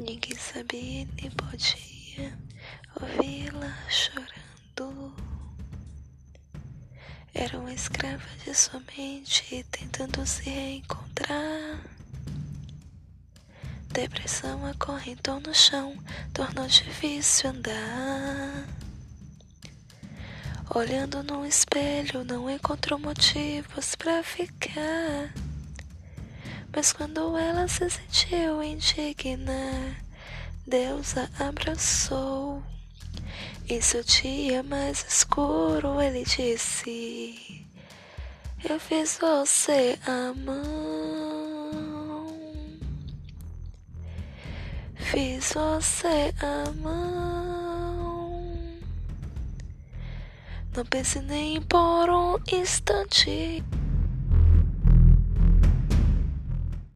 Ninguém sabia nem podia ouvi-la chorando. Era uma escrava de sua mente tentando se reencontrar. Depressão acorrentou no chão, tornou difícil andar. Olhando no espelho, não encontrou motivos para ficar. Mas quando ela se sentiu indigna, Deus a abraçou. Em seu dia mais escuro, ele disse: Eu fiz você a mão. Fiz você a mão. Não pense nem por um instante